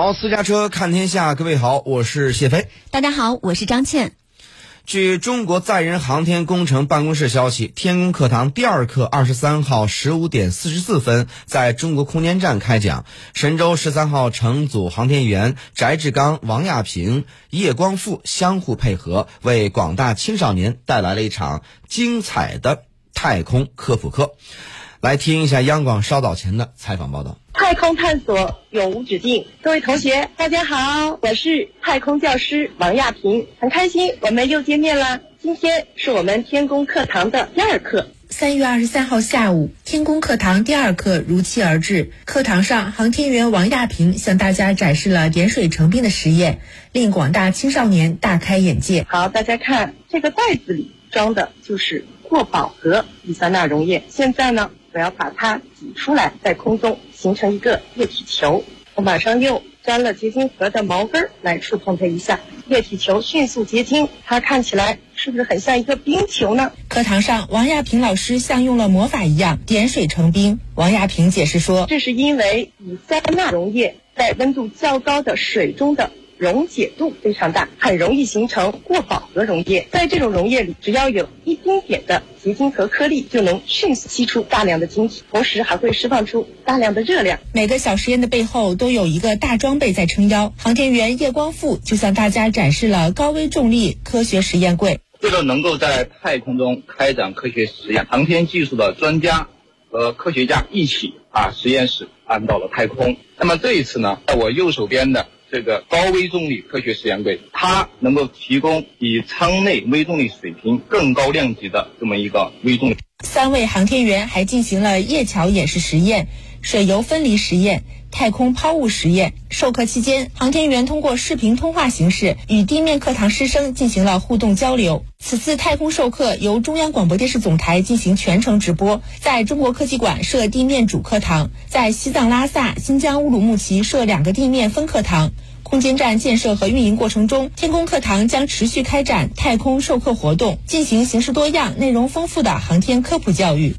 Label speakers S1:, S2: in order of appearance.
S1: 好，私家车看天下，各位好，我是谢飞。
S2: 大家好，我是张倩。
S1: 据中国载人航天工程办公室消息，天宫课堂第二课二十三号十五点四十四分在中国空间站开讲。神舟十三号乘组航天员翟志刚、王亚平、叶光富相互配合，为广大青少年带来了一场精彩的太空科普课。来听一下央广稍早前的采访报道。
S3: 太空探索永无止境，各位同学，大家好，我是太空教师王亚平，很开心我们又见面了。今天是我们天宫课堂的第二课。
S4: 三月二十三号下午，天宫课堂第二课如期而至。课堂上，航天员王亚平向大家展示了点水成冰的实验，令广大青少年大开眼界。
S3: 好，大家看，这个袋子里装的就是过饱和乙酸钠溶液。现在呢？我要把它挤出来，在空中形成一个液体球。我马上用沾了结晶盒的毛根来触碰它一下，液体球迅速结晶。它看起来是不是很像一个冰球呢？
S4: 课堂上，王亚平老师像用了魔法一样点水成冰。王亚平解释说：“
S3: 这是因为乙酸钠溶液在温度较高的水中的。”溶解度非常大，很容易形成过饱和溶液。在这种溶液里，只要有一丁点的结晶和颗粒，就能迅速吸出大量的晶体，同时还会释放出大量的热量。
S4: 每个小实验的背后都有一个大装备在撑腰。航天员叶光富就向大家展示了高危重力科学实验柜。
S5: 为了能够在太空中开展科学实验，航天技术的专家和科学家一起把实验室搬到了太空。那么这一次呢，在我右手边的。这个高微重力科学实验柜，它能够提供比舱内微重力水平更高量级的这么一个微重力。
S4: 三位航天员还进行了叶桥演示实验、水油分离实验、太空抛物实验。授课期间，航天员通过视频通话形式与地面课堂师生进行了互动交流。此次太空授课由中央广播电视总台进行全程直播，在中国科技馆设地面主课堂，在西藏拉萨、新疆乌鲁木齐设两个地面分课堂。空间站建设和运营过程中，天宫课堂将持续开展太空授课活动，进行形式多样、内容丰富的航天科普教育。